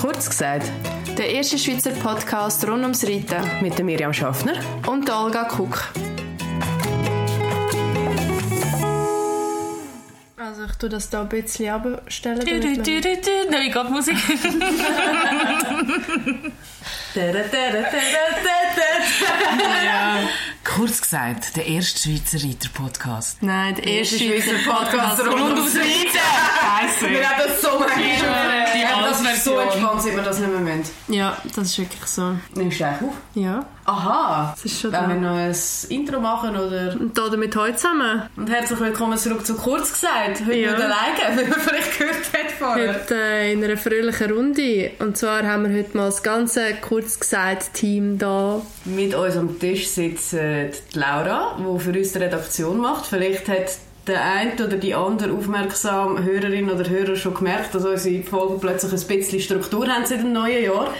Kurz gesagt, Der erste Schweizer Podcast rund ums Reiten mit der Miriam Schaffner. und der Olga Kuck. Also ich tue das da ein bisschen abstellen. Du, du, du, du, du. Nein, ich Musik. ja. Kurz gesagt, der erste Schweizer Reiter-Podcast. Nein, der erste Schweizer Podcast rund ums Scheiße. Wir haben das so manchmal das so entspannt, sind wir das nicht mehr müssen. Ja, das ist wirklich so. Nimmst du eigentlich auf? Ja, Aha. das ist schon Wenn wir noch ein Intro machen oder... Und da damit heute zusammen. Und herzlich willkommen zurück zu Kurz gesagt. Heute Ja. nicht alleine, wie man vielleicht gehört hat vorher. Heute äh, in einer fröhlichen Runde. Und zwar haben wir heute mal das ganze kurz gesagt Team da. Mit uns am Tisch sitzt äh, die Laura, die für uns die Redaktion macht. Vielleicht hat der eine oder die andere aufmerksam Hörerin oder Hörer schon gemerkt, dass unsere Folgen plötzlich ein bisschen Struktur haben seit dem neuen Jahr.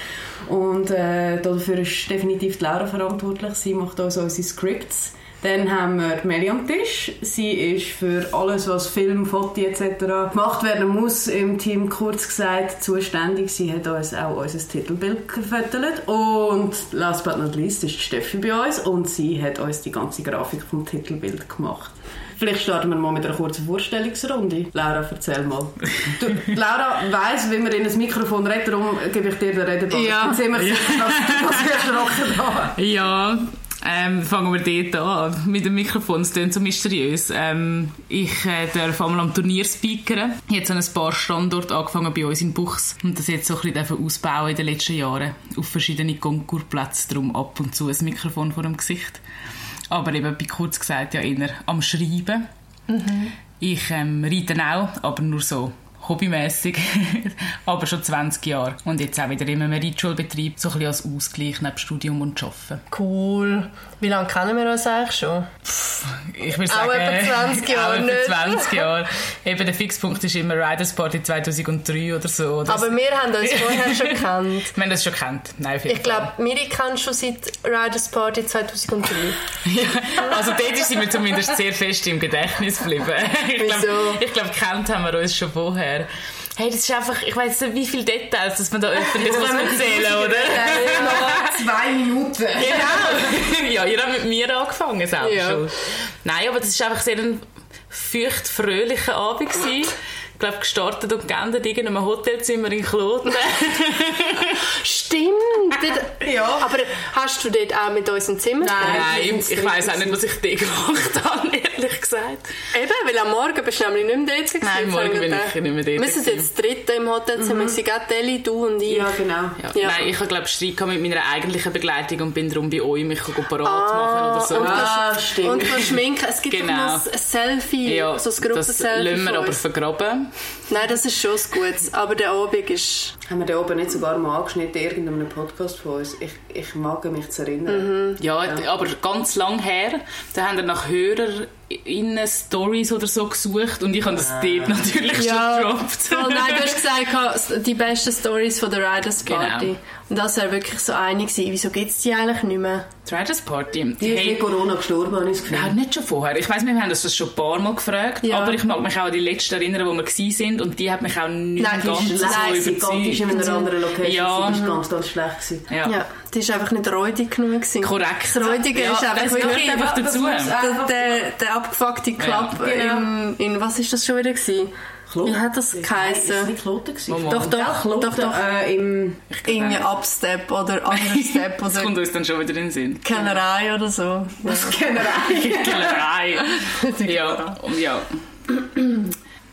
Und äh, dafür ist definitiv die Laura verantwortlich. Sie macht uns unsere Scripts. Dann haben wir Meli am Tisch. Sie ist für alles, was Film, Foto etc. gemacht werden muss, im Team kurz gesagt zuständig. Sie hat uns auch unser Titelbild gefüttert. Und last but not least ist Steffi bei uns und sie hat uns die ganze Grafik vom Titelbild gemacht. Vielleicht starten wir mal mit einer kurzen Vorstellungsrunde. Laura, erzähl mal. Du, Laura weiss, wie man in ein Mikrofon redet, darum gebe ich dir den Redeball. Ja. Ich bin ziemlich sicher, dass du das wirst rocken da. Ja, ähm, fangen wir dort an. Mit dem Mikrofon, es klingt so mysteriös. Ähm, ich äh, darf einmal am Turnier speakern. Jetzt an ein paar Standorte angefangen bei uns in Buchs und das jetzt so ein bisschen ausbauen in den letzten Jahren auf verschiedene Konkursplätze, darum ab und zu ein Mikrofon vor dem Gesicht. Aber eben, bei kurz gesagt, ja eher am Schreiben. Ich ähm, reite auch, aber nur so hobbymäßig, aber schon 20 Jahre. Und jetzt auch wieder immer mehr Reitschulbetrieb, so ein bisschen als Ausgleich neben Studium und Arbeiten. Cool. Wie lange kennen wir uns eigentlich schon? Ich würde Auch sagen, etwa 20 Jahre, auch etwa 20 Jahre. Eben der Fixpunkt ist immer Riders Party 2003 oder so. Oder Aber wir haben uns vorher schon gekannt. wir haben das schon kennt. Nein, Ich glaube, Miri kennt schon seit Riders Party 2003. Fall. Ja, also dort sind wir zumindest sehr fest im Gedächtnis geblieben. Ich glaube, Wieso? ich glaub, kennt haben wir uns schon vorher. Hey, das ist einfach, ich weiß nicht, wie viele Details, dass man da öffentlich muss erzählen, oder? Zwei Minuten. Genau. ja, ihr habt mit mir angefangen selber Ja. schon. Nein, aber das war einfach sehr ein feucht fröhlicher Abend. gewesen. Ich glaube, gestartet und geendet in einem Hotelzimmer in Kloten. Stimmt. Ja. Aber hast du dort auch mit uns im Zimmer Nein. Nein, ich weiss auch nicht, was ich dort gemacht habe, ehrlich gesagt. Eben, weil am Morgen bist du nämlich nicht mehr dort. Nein, morgen bin ich nicht mehr dort Wir sind jetzt das dritte im Hotelzimmer. Wir sind gerade Deli, du und ich. Ja, genau. Ja. Ja. Nein, ich habe glaube Streit mit meiner eigentlichen Begleitung und bin darum bei euch mich parat machen oder so. und Ah, stimmt. Und du schminken. Es gibt Genau. ein Selfie, ja, so ein das Gruppenselfie lassen wir aber vergraben. Nein, das ist schon das Gutes. Aber der Abend ist... Haben wir da oben nicht sogar mal angeschnitten in irgendeinem Podcast von uns? Ich, ich mag mich zu erinnern. Ja, aber ganz lang her. Da haben wir nach HörerInnen Stories oder so gesucht und ich habe das dort natürlich Ja, schon gedroppt. Voll, nein, du hast gesagt, die besten Stories von der Riders Party. Genau. Und das wäre wirklich so eine gewesen. Wieso gibt es die eigentlich nicht mehr? Die Riders Party. Die ist Hey, mit Corona gestorben, habe ich das Gefühl. Nein, nicht schon vorher. Ich weiss, wir haben uns das schon ein paar Mal gefragt, Ja. aber ich mag mich auch an die letzte erinnern, wo wir gewesen sind und die hat mich auch nicht Nein, ganz ist so Sie ist in einer anderen Location. Ja. Sie war ganz, ganz schlecht. Gewesen. Ja. Ja, die war einfach nicht räudig genug. Gewesen. Korrekt. Das Räudige Ja, ist einfach das gehört einfach das dazu. Der, der, der abgefuckte Club Ja, genau. in, in... Was ist das schon wieder gewesen? Wie hat das geheißen? Ist nicht Kloten gewesen? Doch, doch, Ja, Kloten, doch, doch. Äh, im... Irgendwie Upstep oder Understep Das oder kommt uns dann schon wieder in den Sinn. Kennerei oder so. Was generell? Kellerei. ja, ja.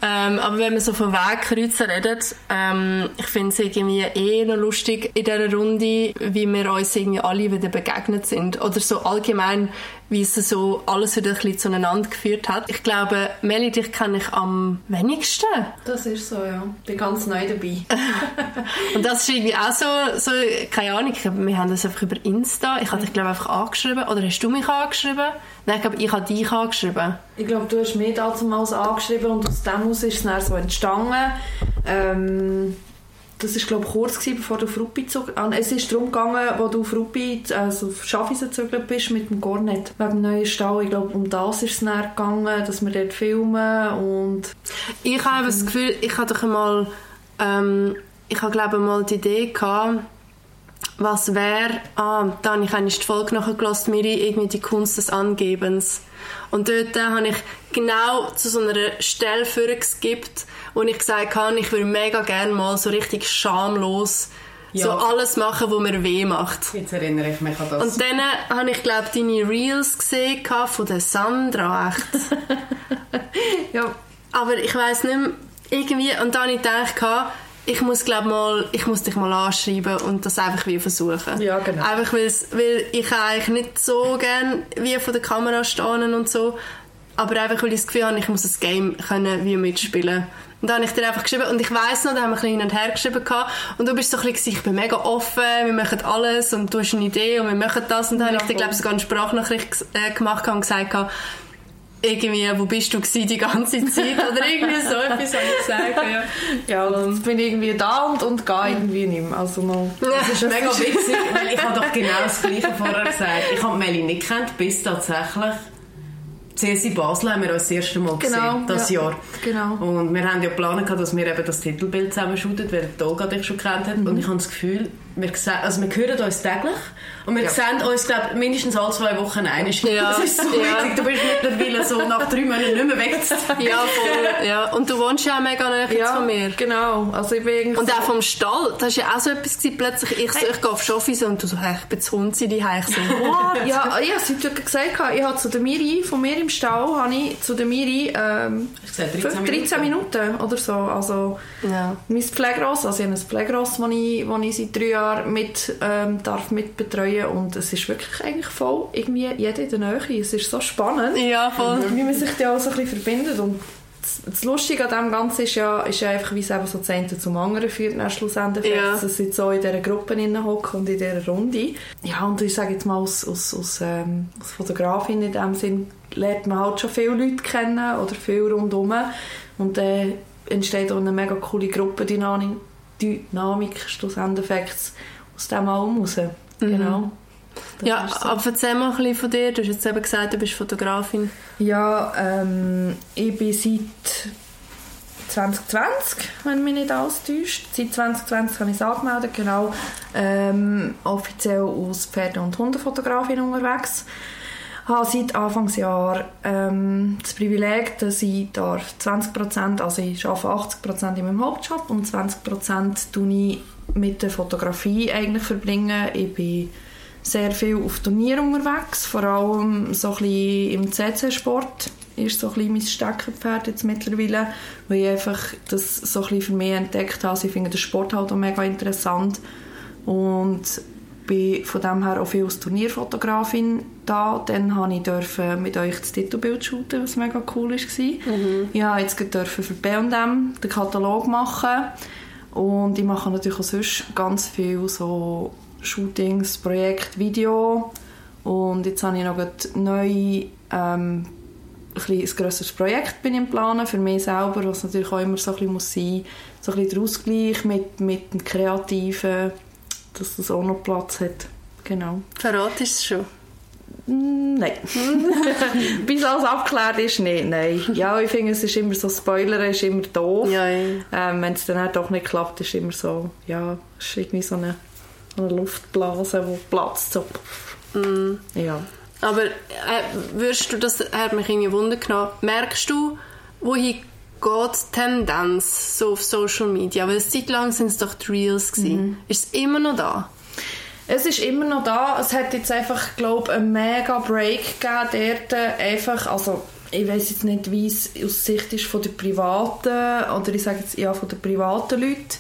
Ähm, aber wenn man so von Wegkreuzen redet, ähm, ich finde es irgendwie eh noch lustig in dieser Runde, wie wir uns irgendwie alle wieder begegnet sind. Oder so allgemein, wie es so alles wieder ein bisschen zueinander geführt hat. Ich glaube, Meli, dich kenne ich am wenigsten. Das ist so, ja. Bin ganz neu dabei. Und das ist irgendwie auch so, so keine Ahnung, wir haben das einfach über Insta. Ich habe dich, glaube ich, einfach angeschrieben. Oder hast du mich angeschrieben? Nein, ich glaube, ich habe dich angeschrieben. Ich glaube, du hast mich damals angeschrieben und aus dem heraus ist es dann so entstanden. Ähm, das ist glaube ich kurz gewesen, bevor du auf Ruppi zog. Ah, Es ist darum gegangen, wo du auf Ruppi, also auf Schaffhausen gezögert bist mit dem Gornet. Wegen dem neuen Stall. Ich glaube, um das ist es dann gegangen, dass wir dort filmen und... Ich habe das Gefühl, ich habe doch einmal, ähm, ich habe glaube mal die Idee gehabt, was wäre, ah, da habe ich eigentlich die Folge nachgelassen, Miri, irgendwie die Kunst des Angebens. Und dort äh, habe ich genau zu so einer Stelle vorgeskippt, wo ich gesagt habe, ich würde mega gerne mal so richtig schamlos Ja. so alles machen, was mir weh macht. Jetzt erinnere ich mich an das. Und dann äh, habe ich, glaube deine Reels gesehen von der Sandra, echt. Ja, Aber ich weiß nicht mehr, irgendwie, und dann habe ich gedacht, ich muss, glaub mal, ich muss dich mal anschreiben und das einfach wieder versuchen. Ja, genau. Einfach weil ich eigentlich nicht so gerne wie vor der Kamera stehen und so, aber einfach weil ich das Gefühl habe, ich muss das Game können wie mitspielen. Und dann habe ich dir einfach geschrieben, und ich weiss noch, da haben wir ein bisschen hin und her geschrieben gehabt, und du bist so ein bisschen, ich bin mega offen, wir machen alles, und du hast eine Idee, und wir machen das, und dann habe ich dir, glaube ich, sogar eine Sprachnachricht äh, gemacht und gesagt, gehabt, irgendwie, wo bist du die ganze Zeit? Oder irgendwie so etwas habe ich gesagt. Ja. ja jetzt bin ich irgendwie da und, und gehe irgendwie nicht mehr. Also noch... Das ist mega witzig, weil ich habe doch genau das Gleiche vorher gesagt. Ich habe Melly nicht gekannt, bis tatsächlich CSI Basel haben wir uns das erste Mal Genau, gesehen, das ja. Jahr. Genau. Und wir haben ja geplant, dass wir eben das Titelbild zusammenschuten, weil Olga dich schon kennt hat. Und ich habe das Gefühl, wir, also wir hören uns täglich und wir Ja. sehen uns, glaube mindestens alle zwei Wochen einmal. Ja, Das ist so ja. witzig. Du bist mittlerweile so nach drei Monaten nicht mehr weg. ja, voll. Ja. Und du wohnst ja auch mega jetzt Ja, von mir. genau. Also ich bin Und so- auch vom Stall, das war ja auch so etwas, gewesen, plötzlich, ich, so, ich gehe auf Schoffis und du so, hey, ich bin zu Hund, die Ich so, what? Ja, ja, sie hat ja gesagt, ich habe zu der Miri, von mir im Stall, habe ich zu der Miri ähm, Ich gesagt, 13, 13 Minuten oder so. Also Ja. mein Pflegeross, also ich habe ein Pflegeross, das ich, das ich seit drei Jahren mit, ähm, darf mitbetreuen und es ist wirklich eigentlich voll irgendwie jeder in der Nähe. Es ist so spannend, Ja, voll. wie man sich da auch so ein bisschen verbindet und das- das Lustige an dem Ganzen ist ja, ist ja einfach, wie es eben so das eine zum anderen führt, dann schlussendlich, Ja. dass sie so in dieser Gruppe hocken und in dieser Runde. Ja, und ich sage jetzt mal, als, als, als, ähm, als Fotografin in dem Sinn lernt man halt schon viele Leute kennen oder viel rundherum und dann entsteht auch eine mega coole Gruppendynamik Dynamik, schlussendlich aus dem allem raus. Genau. Das Ja, aber erzähl mal ein bisschen von dir. Du hast jetzt eben gesagt, du bist Fotografin. Ja, ähm, ich bin seit 2020, wenn mich nicht alles täuscht. Seit 2020 habe ich es angemeldet, genau. Ähm, offiziell als Pferde- und Hundefotografin unterwegs. Habe seit Anfangsjahr ähm, das Privileg, dass ich darf 20%, also ich arbeite 80% in meinem Hauptjob und 20% tue ich mit der Fotografie eigentlich verbringen. Ich bin sehr viel auf Turnieren unterwegs, vor allem so im CC-Sport ist so ein mein Steckenpferd jetzt mittlerweile, weil ich einfach das so ein für mich entdeckt habe. Ich finde den Sport halt auch mega interessant und bin von dem her auch viel als Turnierfotografin da. Dann habe ich dürfen mit euch das Titelbild shooten, was mega cool war. Ich durfte jetzt dürfen für B&M den Katalog machen. Und ich mache natürlich auch sonst ganz viel so Shootings, Projekt, Video. Und jetzt habe ich noch neu ähm, ein, ein grösseres Projekt bin im Planen für mich selber, was natürlich auch immer so ein bisschen muss sein. So ein bisschen der Ausgleich mit, mit dem Kreativen, dass das auch noch Platz hat. Genau. Verratest du es schon? Mm, Nein. Bis alles abgeklärt ist, nicht. Nein. Ja, ich finde, es ist immer so, Spoiler ist immer doof. Ja, ja. Ähm, Wenn es dann halt doch nicht klappt, ist immer so, ja, es ist irgendwie so eine, eine Luftblase, die platzt. So. Mm. Ja. Aber äh, würdest du, das hat mich irgendwie Wunder genommen, merkst du, wohin geht die Tendenz so auf Social Media? Weil eine Zeit lang sind es doch die Reels gewesen. Ist es immer noch da? Es ist immer noch da. Es hat jetzt einfach, glaube einen mega Break gegeben dort. Einfach, also ich weiß jetzt nicht, wie es aus Sicht ist von den Privaten oder ich sage jetzt ja von den privaten Leuten.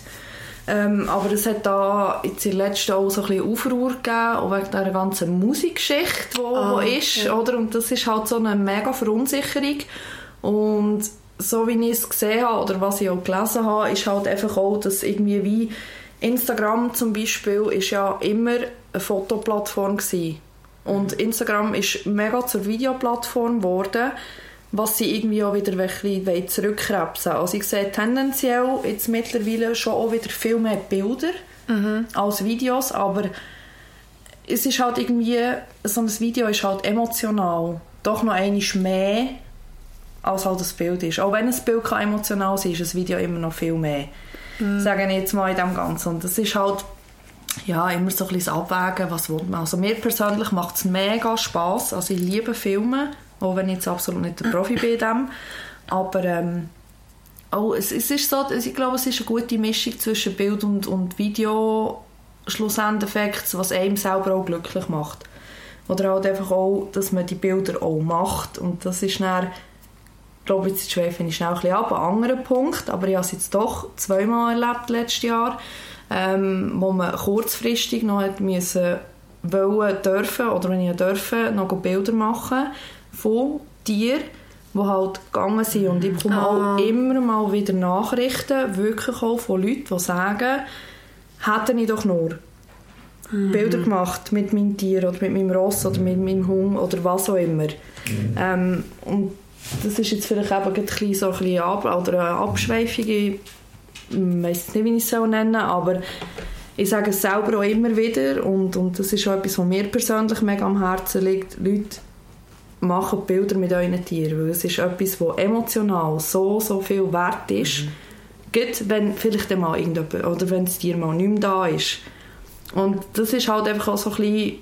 Ähm, aber es hat da jetzt in letzten auch so ein bisschen Aufruhr gegeben, auch wegen dieser ganzen Musikgeschichte, die Ah, wo ist. Oder? Und das ist halt so eine mega Verunsicherung. Und so wie ich es gesehen habe oder was ich auch gelesen habe, ist halt einfach auch, dass irgendwie wie Instagram zum Beispiel ist ja immer eine Fotoplattform gewesen. Und Instagram ist mega zur Videoplattform geworden was sie irgendwie auch wieder ein zurückkrebsen Also ich sehe tendenziell jetzt mittlerweile schon auch wieder viel mehr Bilder als Videos, aber es ist halt irgendwie, so ein Video ist halt emotional. Doch noch einmal mehr, als halt das Bild ist. Auch wenn ein Bild kann emotional sein ist ein Video immer noch viel mehr. Sagen jetzt mal in dem Ganzen. Und das ist halt ja, immer so ein bisschen das Abwägen, was will man. Also mir persönlich macht es mega Spass. Also ich liebe Filme, auch wenn ich jetzt absolut nicht der Profi bin in dem. Aber ähm, auch, es, es ist so, ich glaube, es ist eine gute Mischung zwischen Bild und, und Video, Schlussendeffekt, was einem selber auch glücklich macht. Oder halt einfach auch, dass man die Bilder auch macht. Und das ist dann, ich glaube, jetzt schweife ich schnell ein bisschen ab, ein anderer Punkt, aber ich habe es jetzt doch zweimal erlebt letztes Jahr, ähm, wo man kurzfristig noch hat müssen wollen, dürfen, oder wenn ich dürfen, noch Bilder machen von Tieren, die halt gegangen sind. Und ich bekomme auch immer mal wieder Nachrichten, wirklich auch von Leuten, die sagen, hätte ich doch nur Bilder gemacht mit meinem Tier oder mit meinem Ross oder mit meinem Hund oder was auch immer. Ähm, und das ist jetzt vielleicht eben ein bisschen so ein bisschen Ab oder eine Abschweifung. Ich weiß nicht, wie ich es soll nennen aber ich sage es selber auch immer wieder und, und das ist auch etwas, was mir persönlich mega am Herzen liegt. Leute, machen Bilder mit euren Tieren, weil es ist etwas, was emotional so, so viel wert ist. Mhm. Gut, wenn vielleicht mal irgendjemand, oder wenn das Tier mal nicht mehr da ist. Und das ist halt einfach auch so ein bisschen,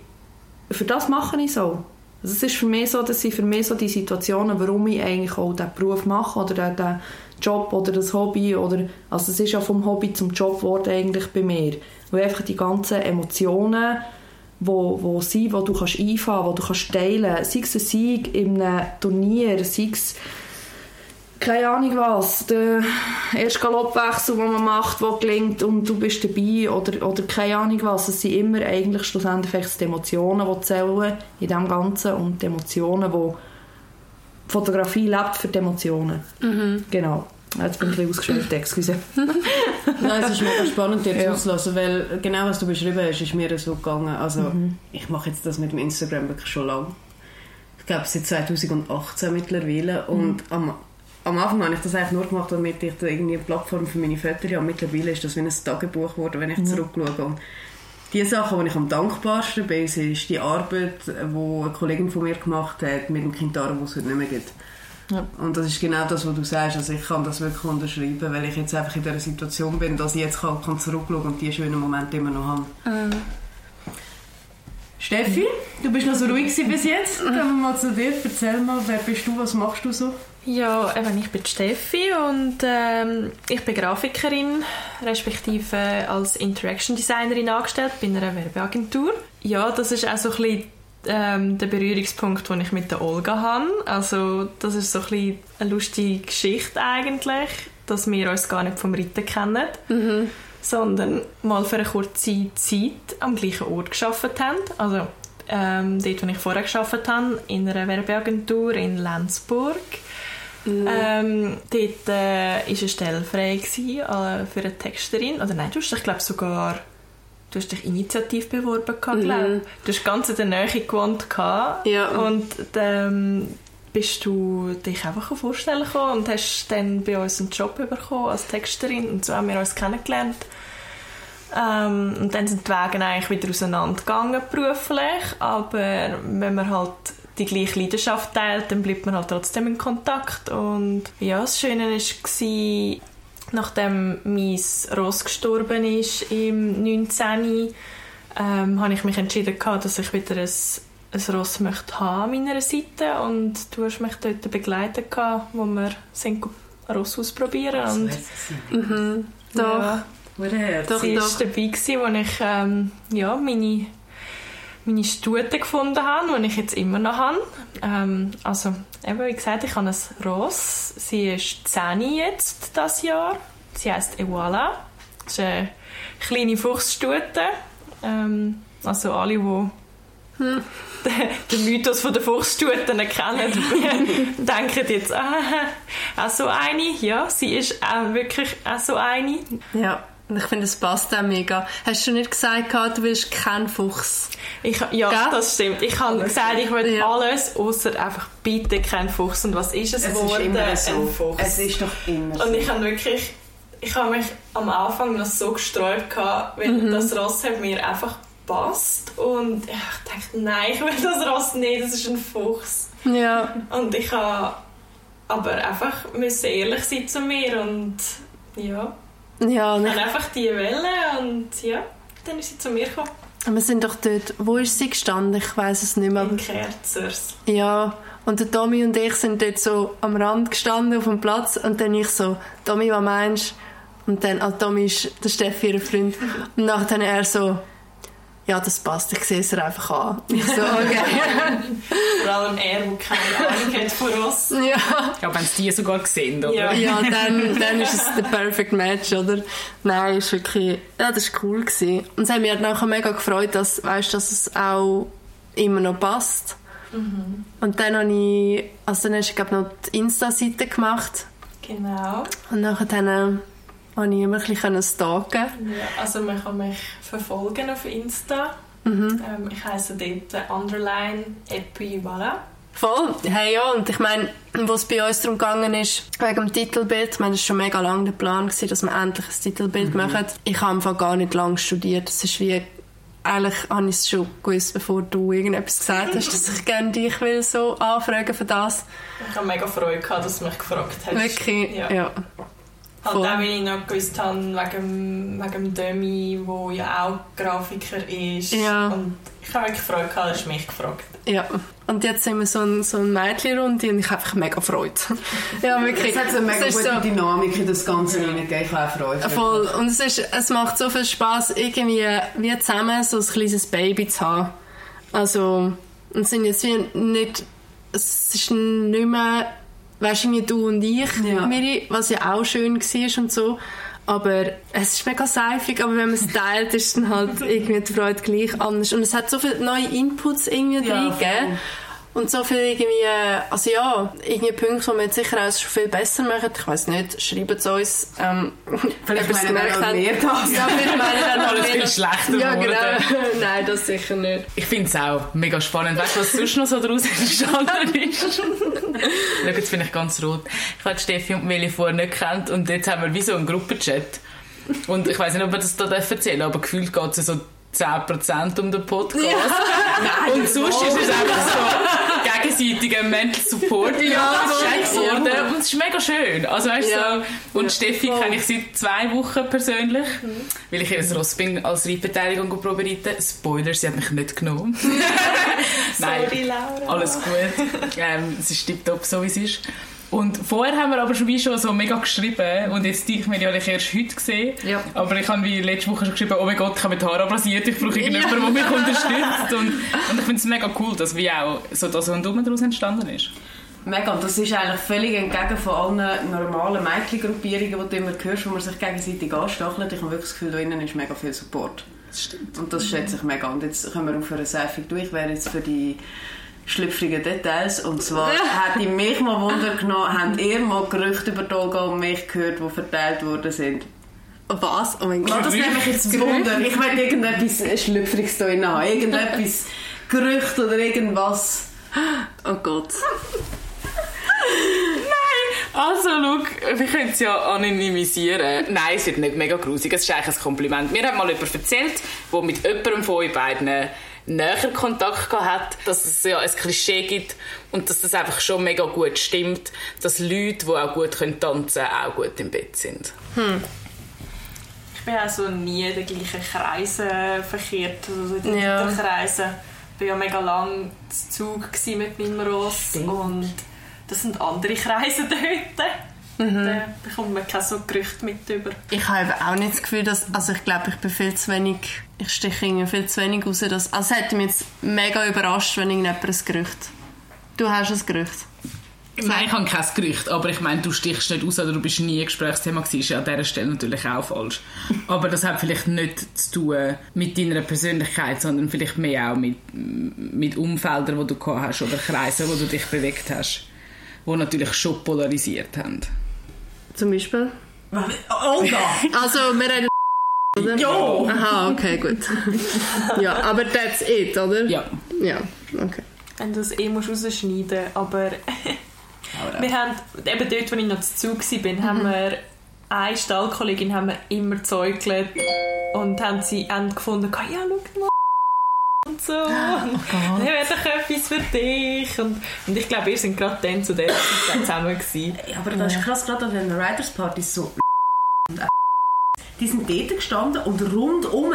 für das mache ich so. Also es ist für mich so, dass sind für mich so die Situationen, warum ich eigentlich auch diesen Beruf mache oder diesen Job oder das Hobby oder, also es ist ja vom Hobby zum Job geworden eigentlich bei mir. Weil einfach die ganzen Emotionen, wo, wo sind, wo du kannst einfahren, wo du kannst teilen, sei es ein Sieg in einem Turnier, sei es keine Ahnung was, der erste Galoppwechsel, den man macht, der gelingt und du bist dabei oder, oder keine Ahnung was. Es sind immer eigentlich schlussendlich die Emotionen, die zählen in dem Ganzen und die Emotionen, die Fotografie lebt für die Emotionen. Mhm. Genau. Jetzt bin ich ein bisschen ausgeschweift, excuse. Nein, es ist mega spannend, dir ja. zuzulassen, weil genau was du beschrieben hast, ist mir so gegangen. Also, mhm. ich mache jetzt das mit dem Instagram wirklich schon lange. Ich glaube, seit 2018 mittlerweile. Und mhm. am am Anfang habe ich das eigentlich nur gemacht, damit ich da irgendwie eine Plattform für meine Väter habe. Mittlerweile ist das wie ein Tagebuch geworden, wenn ich mhm. zurückschaue. Und die Sachen, die ich am dankbarsten bin, ist die Arbeit, die eine Kollegin von mir gemacht hat mit dem Kintaro, wo es heute nicht mehr gibt. Ja. Und das ist genau das, was du sagst. Also ich kann das wirklich unterschreiben, weil ich jetzt einfach in dieser Situation bin, dass ich jetzt kann, kann zurückschauen und die schönen Momente immer noch habe. Mhm. Steffi, du bist noch so ruhig bis jetzt. Kommen wir mal zu dir. Erzähl mal, wer bist du, was machst du so? Ja, eben, ich bin Steffi und ähm, ich bin Grafikerin, respektive als Interaction Designerin angestellt bei einer Werbeagentur. Ja, das ist auch so ein bisschen ähm, der Berührungspunkt, den ich mit der Olga habe. Also das ist so ein bisschen eine lustige Geschichte eigentlich, dass wir uns gar nicht vom Reiten kennen, mhm. Sondern mal für eine kurze Zeit am gleichen Ort geschafft haben. Also ähm, dort, wo ich vorher geschafft habe, in einer Werbeagentur in Lenzburg. Mhm. Ähm, dort äh, eine Stelle frei gewesen, äh, für eine Texterin. Oder nein, du hast dich, glaube sogar du hast dich initiativ beworben, gehabt, mhm. Du hast ganz in der Nähe gewohnt. Gehabt, ja. Und ähm, bist du dich einfach vorstellen können und hast dann bei uns einen Job bekommen als Texterin. Und so haben wir uns kennengelernt. Ähm, und dann sind die Wege eigentlich wieder auseinandergegangen beruflich. Aber wenn man halt die gleiche Leidenschaft teilt, dann bleibt man halt trotzdem in Kontakt. Und ja, das Schöne war, nachdem mein Ross gestorben ist im 19. Ähm, habe ich mich entschieden, dass ich wieder ein, ein Ross möchte haben an meiner Seite und du hast mich dort begleitet, wo wir sind Ross ausprobieren und mhm, doch, ja, doch, sie war dabei, als ich ähm, ja, meine meine Stute gefunden habe, die ich jetzt immer noch habe. Ähm, also, eben, wie gesagt, ich habe ein Ross. Sie ist 10 jetzt das Jahr. Sie heißt Ewala. Das ist eine kleine Fuchsstute. Ähm, also alle, die hm. den, Mythos von der Fuchsstuten kennen, denken jetzt, ah, auch so eine. Ja, sie ist auch wirklich auch so eine. Ja. Und ich finde, es passt auch mega. Hast du nicht gesagt, du willst kein Fuchs? Ich, ja, Gell? das stimmt. Ich habe gesagt, ich will Ja. alles, außer einfach bitte kein Fuchs. Und was ist es, Es ist geworden? immer so. Ein Fuchs. Es ist doch immer so. Und ich habe wirklich, ich habe mich am Anfang noch so gesträubt gehabt, weil Mhm. das Ross hat mir einfach passt und ich dachte, nein, ich will das Ross nicht, das ist ein Fuchs. Ja. Und ich habe aber einfach müssen ehrlich sein zu mir und ja, Ja, und ich einfach die Welle und ja, dann ist sie zu mir gekommen. wir sind doch dort, wo ist sie gestanden? Ich weiß es nicht mehr. In Kerzers. ja, und der Tommy und ich sind dort so am Rand gestanden auf dem Platz und dann ich so, Tommy, was meinst du? Und dann, ah, Tommy ist der Steffi, ihr Freund. Und nachher er so, ja, das passt, ich sehe es ihr einfach an. Ich so, okay. Vor allem er, der keine Ahnung hat von Ross. ja. Ja, wenn es die sogar gesehen, oder? Ja. ja, dann, dann ist es der perfect match, oder? Nein, ist wirklich, ja, das war cool. Gewesen. Und es hat mich halt nachher mega gefreut, dass, weißt, dass es auch immer noch passt. Und dann habe ich, also dann hast du, glaube ich, noch die Insta-Seite gemacht. Genau. Und nachher dann, äh, habe ich immer ein bisschen stalken Ja, also man kann mich verfolgen auf Insta. Mhm. Ähm, ich heiße dort Underline Epi Voilà. Voll. Hey, ja, und ich meine, wo es bei uns darum gegangen ist, wegen dem Titelbild, ich meine, es war schon mega lange der Plan, gewesen, dass wir endlich ein Titelbild machen. Ich habe einfach gar nicht lange studiert. Es ist wie, eigentlich habe ich es schon gewusst, bevor du irgendetwas gesagt hast, dass ich gerne dich will so anfragen für das. Ich habe mega Freude gehabt, dass du mich gefragt hast. Wirklich, Ja. ja. Halt auch, weil ich noch gewusst habe, wegen, wegen dem Demi, der ja auch Grafiker ist. Ja. Und ich habe wirklich Freude gehabt, du mich gefragt Ja. Und jetzt sind wir so ein, so ein Mädchenrunde und ich habe einfach mega Freude. ja, wirklich. Es hat so eine mega gute so- Dynamik in das Ganze hineingegeben. Ich habe auch Freude. Voll. Und es, ist, es macht so viel Spaß, irgendwie wie zusammen so ein kleines Baby zu haben. Also, und sind jetzt wie nicht, es ist nicht mehr, weißt du, du und ich, Ja. Miri, was ja auch schön war und so. Aber es ist mega seifig, aber wenn man es teilt, ist dann halt irgendwie die Freude gleich anders. Und es hat so viele neue Inputs irgendwie Ja, drin gegeben. Und so viel irgendwie, äh, also ja, irgendwie Punkte, die wir jetzt sicher auch schon viel besser machen. Ich weiß nicht, schreibt es uns. Ähm, Vielleicht meinen wir auch mehr das. Ja, vielleicht meinen wir auch Alles mehr viel das. schlechter Ja, genau. Nein, das sicher nicht. Ich finde es auch mega spannend. Weißt du, was sonst noch so daraus entstanden ist? Schau, jetzt bin ich ganz rot. Ich habe Steffi und Meli vorher nicht gekannt und jetzt haben wir wie so einen Gruppenchat. Und ich weiß nicht, ob wir das da erzählen aber gefühlt geht es so 10% um den Podcast. und sonst ist es einfach so gegenseitiger Mental Support Ja, geworden. Und es ist mega schön. Also, weißt, Ja. so. Und Steffi kenne ich seit zwei Wochen persönlich, weil ich das Ross bin als Reitbeteiligung probereiten. Spoiler, sie hat mich nicht genommen. Nein, Sorry, Laura. alles gut. Ähm, es ist tiptop, so wie es ist. Und vorher haben wir aber schon wie schon so mega geschrieben und jetzt die ich mir ja erst heute gesehen. Ja. Aber ich habe wie letzte Woche schon geschrieben, oh mein Gott, ich habe die Haare abrasiert, ich brauche irgendjemanden, der mich unterstützt. Und, und ich finde es mega cool, dass wie auch so das Rundum daraus entstanden ist. Mega, und das ist eigentlich völlig entgegen von allen normalen Mädchengruppierungen, die du immer hörst, wo man sich gegenseitig anstachelt. Ich habe wirklich das Gefühl, da innen ist mega viel Support. Das stimmt. Und das schätze ich mega. Und jetzt können wir aufhören, seifig durch. Ich wäre jetzt für die schlüpfrigen Details. Und zwar hätte mich mal Wunder genommen, habt ihr mal Gerüchte über Olga und mich gehört, die verteilt worden sind? Was? Oh mein Gott. das nimmt mich jetzt Wunder. Ich will irgendetwas Schlüpfriges da haben. Irgendetwas Gerücht oder irgendwas. Oh Gott. Also, schau, wir können es ja anonymisieren. Nein, es wird nicht mega grusig. Es ist eigentlich ein Kompliment. Mir hat mal jemand erzählt, der mit jemandem von euch beiden näher Kontakt gehabt hat, dass es ja ein Klischee gibt und dass das einfach schon mega gut stimmt, dass Leute, die auch gut können tanzen können, auch gut im Bett sind. Ich bin also nie in den gleichen Kreisen verkehrt, also in den Ja. Kreisen. Ich war ja mega lange zu Zug mit meinem Ross und das sind andere Kreise dort. Da bekommt man keine so Gerüchte mit über. Ich habe auch nicht das Gefühl, dass, also ich glaube, ich bin viel zu wenig, ich steche irgendwie viel zu wenig raus, dass, also es hätte mich jetzt mega überrascht, wenn irgendjemand ein Gerücht. Du hast ein Gerücht. Nein, ich habe kein Gerücht, aber ich meine, du stichst nicht aus oder du bist nie ein Gesprächsthema gewesen, ist ja an dieser Stelle natürlich auch falsch. Aber das hat vielleicht nicht zu tun mit deiner Persönlichkeit, sondern vielleicht mehr auch mit, mit Umfeldern, die du gehabt hast oder Kreisen, wo du dich bewegt hast, die natürlich schon polarisiert haben. Zum Beispiel. Olga! Also, wir reden Oder? Ja. Aha, okay, gut. ja, aber that's it, oder? Ja. Ja, okay. Wenn du das eh musst rausschneiden aber wir haben, eben dort, wo ich noch zu Zug war, haben wir eine Stallkollegin haben wir immer zeugelt und haben sie haben gefunden, ja, schau mal und so. Und wir haben doch etwas für dich. Und, und ich glaube, wir sind gerade dann zu der Zeit zusammen gewesen. Ja, aber das ist krass, gerade an den Riders Partys so die sind dort gestanden und rundum,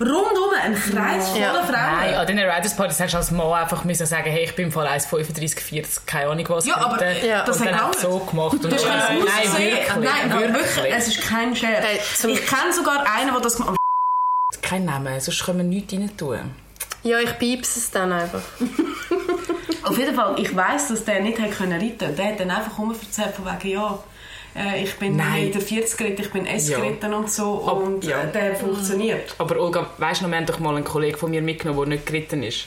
rundum ein Kreis voller Ja. Frauen. Nein, an diesen Riders Partys hast du als Mann einfach müssen sagen, hey, ich bin voll 1,35, 40, keine Ahnung was. Ja, aber ja, das und hat dann auch so gemacht. Und Du hast nein, nein, wirklich, Nein, wirklich. wirklich, es ist kein Scherz. Hey, ich kenne sogar einen, der das gemacht hat. Kein Name, sonst können wir nichts rein tun. Ja, ich piepse es dann einfach. Auf jeden Fall, ich weiss, dass der nicht hat können reiten Der hat dann einfach rumverzählt von wegen, ja, äh, ich bin Nein. in der 40 geritten, ich bin S Ja. geritten und so. Ab- und ja. äh, der funktioniert. Aber Olga, weißt du noch, wir haben doch mal einen Kollegen von mir mitgenommen, der nicht geritten ist.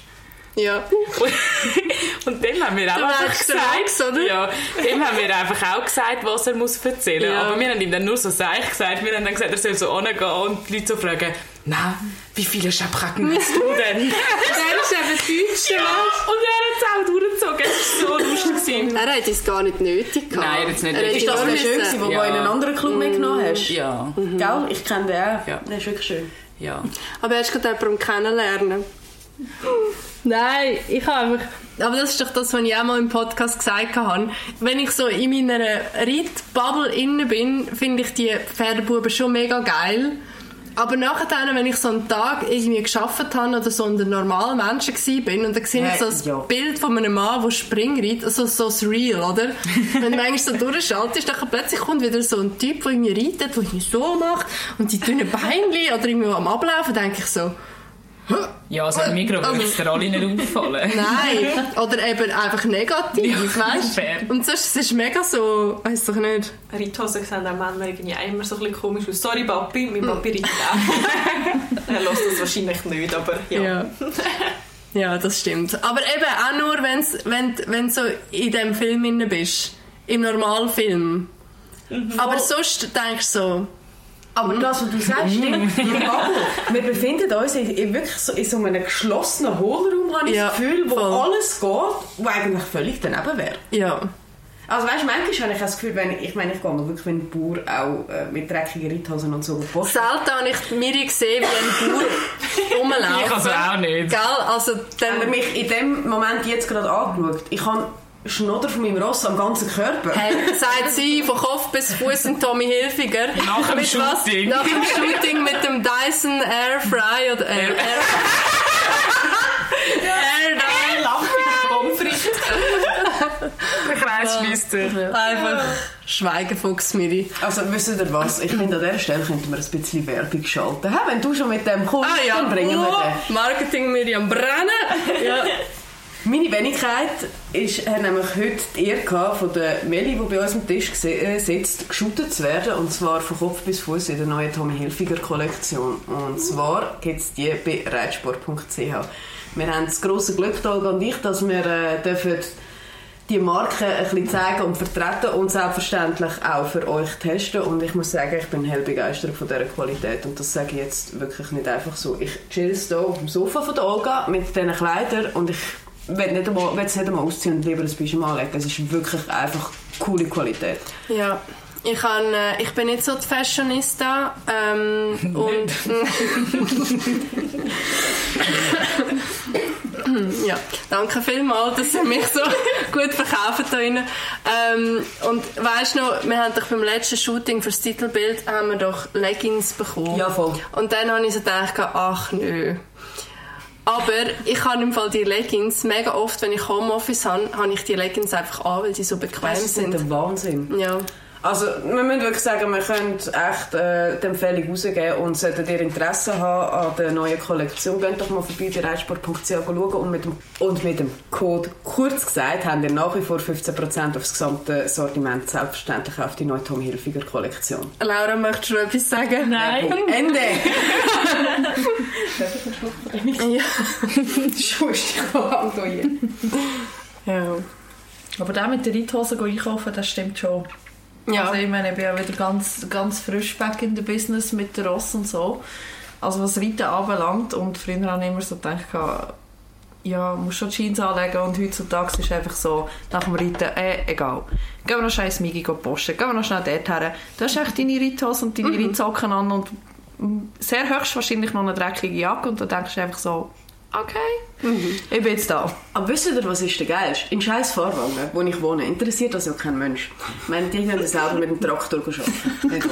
Ja. Und dem haben wir auch einfach gesagt, Max, oder? Ja, dem haben wir einfach auch gesagt, was er muss erzählen muss. Ja. Aber wir haben ihm dann nur so seich gesagt. Wir haben dann gesagt, er soll so angehen und die Leute so fragen, na, wie viele Schabracken hast du denn? Der ist eben Deutscher, ja, und er hat es auch durchgezogen. Es war so lustig. gewesen. Er hat es gar nicht nötig gehabt. Nein, er hat's nicht Er nötig. Ist das nur schön gewesen, den Ja. du in einen anderen Club mitgenommen hast? Ja, Gell? Ich kenne den auch. Ja. Der ist wirklich schön. ja. Aber hast du gerade jemanden kennenlernen? Nein, ich habe einfach... Aber das ist doch das, was ich auch mal im Podcast gesagt habe. Wenn ich so in meiner Reitbubble innen bin, finde ich die Pferdebuben schon mega geil. Aber nachher, wenn ich so einen Tag irgendwie geschafft habe oder so normalen Menschen gewesen bin und dann sehe ich so das ja. Bild von einem Mann, der springreitet, also so surreal, oder? wenn du manchmal so durchschaltest, dann plötzlich kommt wieder so ein Typ, der irgendwie reitet, der irgendwie so macht und die dünnen Beinchen oder irgendwie am Ablaufen, denke ich so, Ja, also im Mikro würde es dir alle nicht auffallen. Nein, oder eben einfach negativ, Ja, weißt fair. Und sonst es ist mega so, weiss doch nicht. Reithosen sehen auch Männer irgendwie immer so ein bisschen komisch aus. Sorry, Papi, mein Papi reitet auch. er lässt das wahrscheinlich nicht, aber ja. Ja. ja, das stimmt. Aber eben auch nur, wenn's, wenn wenn du so in dem Film inne bist. Im Normalfilm. Aber sonst denkst du so, Aber das, was du sagst, stimmt. Wir befinden uns in, in wirklich so, in so einem geschlossenen Hohlraum, habe ich Ja, das Gefühl, wo voll. alles geht, wo eigentlich völlig daneben wäre. ja. Also weißt du, manchmal habe ich das Gefühl, wenn ich, ich meine, ich gehe mal wirklich wie ein Bauer auch äh, mit dreckigen Reithosen und so Post. Selten habe ich Miri gesehen, wie ein Bauer rumlaufen. Ich also auch nicht. Gell? Also, Wenn er dann, mich in dem Moment jetzt gerade angeschaut, ich habe Schnodder von meinem Ross am ganzen Körper. Hey, sagt sie von Kopf bis Fuß und Tommy Hilfiger. Nach dem mit was? Shooting. Nach dem Shooting mit dem Dyson Airfry oder Air, Air, Air frites. Der Kreis schließt sich. Einfach Schweigefuchs, Miri. Also wisst ihr was? Ich finde, an dieser Stelle könnten wir ein bisschen Werbung schalten. Hä, wenn du schon mit dem kommst, Ah ja, dann bringen wir oh, den. Marketing Miri am Brennen. Ja. Meine Wenigkeit ist, hat nämlich heute die Ehre von der Meli, die bei uns am Tisch äh, sitzt, geshootet zu werden. Und zwar von Kopf bis Fuß in der neuen Tommy Hilfiger Kollektion. Und zwar gibt es die bei reitsport.ch. Wir haben das grosse Glück, Olga und ich, dass wir äh, dürfen die Marke ein bisschen zeigen und vertreten und selbstverständlich auch für euch testen. Und ich muss sagen, ich bin hell begeistert von dieser Qualität. Und das sage ich jetzt wirklich nicht einfach so. Ich chill hier auf dem Sofa von der Olga mit diesen Kleidern und ich will nicht einmal, es nicht einmal ausziehen und lieber ein Pyjama anlegen. Es ist wirklich einfach coole Qualität. ja. Ich, kann, äh, ich bin nicht so die Fashionista. Ähm, und ja, danke vielmals, dass ihr mich so gut verkauft da. Ähm, und weißt du noch, wir haben doch beim letzten Shooting fürs Titelbild haben wir doch Leggings bekommen. Ja, voll. Und dann habe ich so gedacht, ach nö. Aber ich habe im Fall die Leggings mega oft, wenn ich Homeoffice habe, habe ich die Leggings einfach an, weil sie so bequem Das ist sind. der Wahnsinn. Ja. Also, wir müssen wirklich sagen, wir können echt äh, die Empfehlung rausgeben und solltet ihr Interesse haben an der neuen Kollektion, geht doch mal vorbei bei reitsport.ch schauen und mit, dem, und mit dem Code kurz gesagt habt ihr nach wie vor 15% auf das gesamte Sortiment, selbstverständlich auf die neue Tommy Hilfiger Kollektion. Laura, möchtest du noch etwas sagen? Nein. Ende! Ja. Schuss, ich kann ja. Aber der mit der Reithose einkaufen, das stimmt schon. Ja. Also ich meine, ich bin ja wieder ganz, ganz frisch back in the business mit der Ross und so. Also was Reiten anbelangt und früher habe ich immer so gedacht, ja, musst schon Jeans anlegen und heutzutage ist es einfach so, nach dem Reiten, äh, egal. Gehen wir noch schnell ins Migi posten, gehen wir noch schnell dort her. Du hast echt deine Reithose und deine Reitsocken an und sehr höchstwahrscheinlich noch eine dreckige Jacke und dann denkst du einfach so, okay, ich bin jetzt da. Aber wisst ihr, was ist der geilste? In scheiß Fahrwangen, wo ich wohne, interessiert das ja kein Mensch. Ich meine, die können selber mit dem Traktor arbeiten.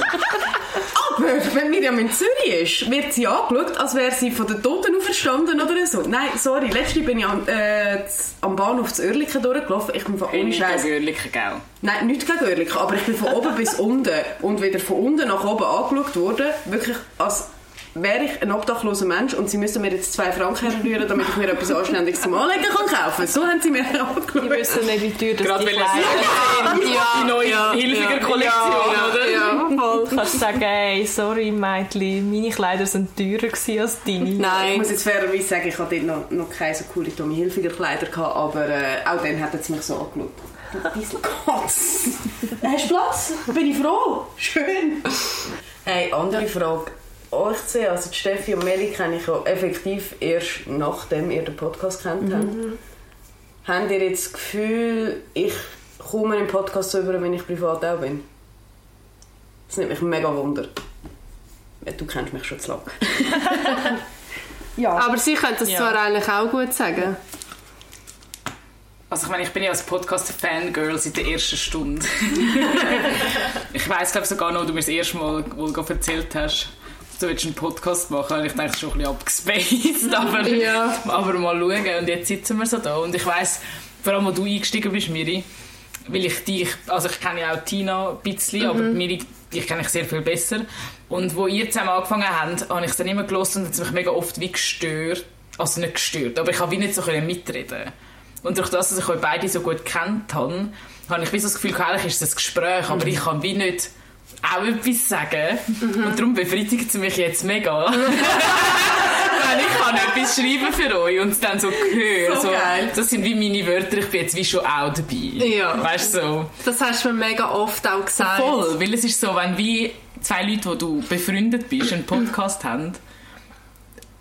Aber wenn Miriam in Zürich ist, wird sie angeschaut, als wäre sie von den Toten auferstanden oder so. Nein, sorry, letztens bin ich am, äh, am Bahnhof zu Oerlikon durchgelaufen. Ich bin von ohne Scheiß. Gehörliche, gell? Nein, nicht gegen Oerlikon, aber ich bin von oben bis unten und wieder von unten nach oben angeschaut worden. Wirklich als wäre ich ein obdachloser Mensch und sie müssen mir jetzt zwei Franken herrühren, damit ich mir etwas Anständiges zum Anlegen kann kaufen. So haben sie mir angeschaut. Wir wissen nicht, wie teuer das Gerade die Kleider sind. die neue ja, Hilfiger Kollektion, oder? Ja. Voll. Du kannst sagen, hey, sorry Mädchen, meine Kleider sind teurer als deine. Ich Nein. muss jetzt fairerweise sagen, ich hatte dort noch, noch keine so coole Tommy Hilfiger Kleider, gehabt, aber äh, auch dann hat es mich so angeschaut. Ein bisschen Katz. Hast du Platz? Bin ich froh. Schön. Hey, andere Frage. Euch zwei, also die Steffi und Meli, kenne ich ja effektiv erst nachdem ihr den Podcast kennt habt. Habt ihr jetzt das Gefühl, ich komme im Podcast über, wenn ich privat auch bin? Das nimmt mich mega wunder. Du kennst mich schon zu lange. ja. Aber sie können das Ja. zwar eigentlich auch gut sagen. Also ich meine, ich bin ja als Podcast-Fangirl seit der ersten Stunde. ich weiss, glaube sogar noch, du mir das erste Mal wohl erzählt hast, du willst einen Podcast machen willst. Ich denke, es ist schon ein bisschen abgespaced, aber, Ja. aber mal schauen. Und jetzt sitzen wir so da. Und ich weiss, vor allem, als du eingestiegen bist, Miri, weil ich dich, also ich kenne ja auch Tina ein bisschen, aber Miri, dich kenne ich sehr viel besser. Und wo ihr zusammen angefangen habt, habe ich es dann immer gelesen und hat mich mega oft wie gestört. Also nicht gestört, aber ich habe wie nicht so mitreden Und durch das, dass ich euch beide so gut kennt habe, habe ich wie so das Gefühl, eigentlich ist es ein Gespräch, aber ich kann wie nicht auch etwas sagen. Und darum befriedigt es mich jetzt mega. Wenn ich kann etwas schreiben für euch und es dann so höre. So So, das sind wie meine Wörter, ich bin jetzt wie schon auch dabei. Ja. Weißt du, so. Das hast du mir mega oft auch gesagt. Voll, weil es ist so, wenn wie zwei Leute, die du befreundet bist, einen Podcast haben,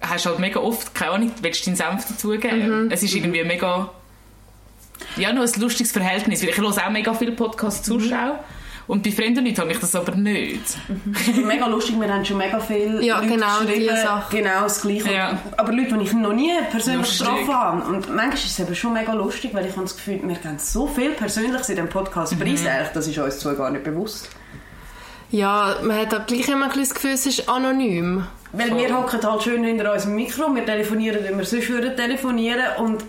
hast du halt mega oft, keine Ahnung, willst du deinen Senf dazugeben. Es ist irgendwie mega, ja, noch ein lustiges Verhältnis, weil ich höre auch mega viele Podcasts auch. Und bei fremden Leuten habe ich das aber nicht. mega lustig, wir haben schon mega viele Ja, Leute genau, Sache. genau das Gleiche. Ja. Aber Leute, die ich noch nie persönlich Lustig. getroffen habe. Und manchmal ist es eben schon mega lustig, weil ich habe das Gefühl, wir geben so viel Persönliches in diesem Podcast Mhm. preis. Das ist uns zwar gar nicht bewusst. Ja, man hat auch gleich immer ein bisschen das Gefühl, es ist anonym. Weil wir hocken halt schön hinter unserem Mikro, wir telefonieren, wie wir sonst würden telefonieren und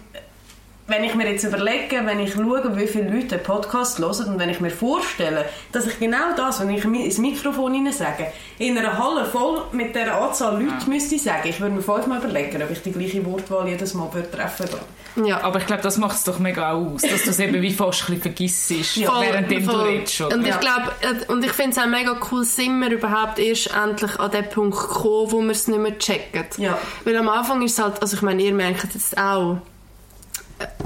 wenn ich mir jetzt überlege, wenn ich schaue, wie viele Leute den Podcast hören und wenn ich mir vorstelle, dass ich genau das, wenn ich ins Mikrofon hinein sage, in einer Halle voll mit dieser Anzahl Leute müsste sagen, ich würde mir fünfmal überlegen, ob ich die gleiche Wortwahl jedes Mal treffen würde. Ja. Aber ich glaube, das macht es doch mega aus, dass du es eben wie fast ein bisschen vergisst, Voll, während du redest. Schon. Und ich glaube, äh, und ich finde es auch mega cool, sind wir überhaupt erst endlich an den Punkt gekommen, wo wir es nicht mehr checken. Ja. Weil am Anfang ist es halt, also ich meine, ihr merkt jetzt auch,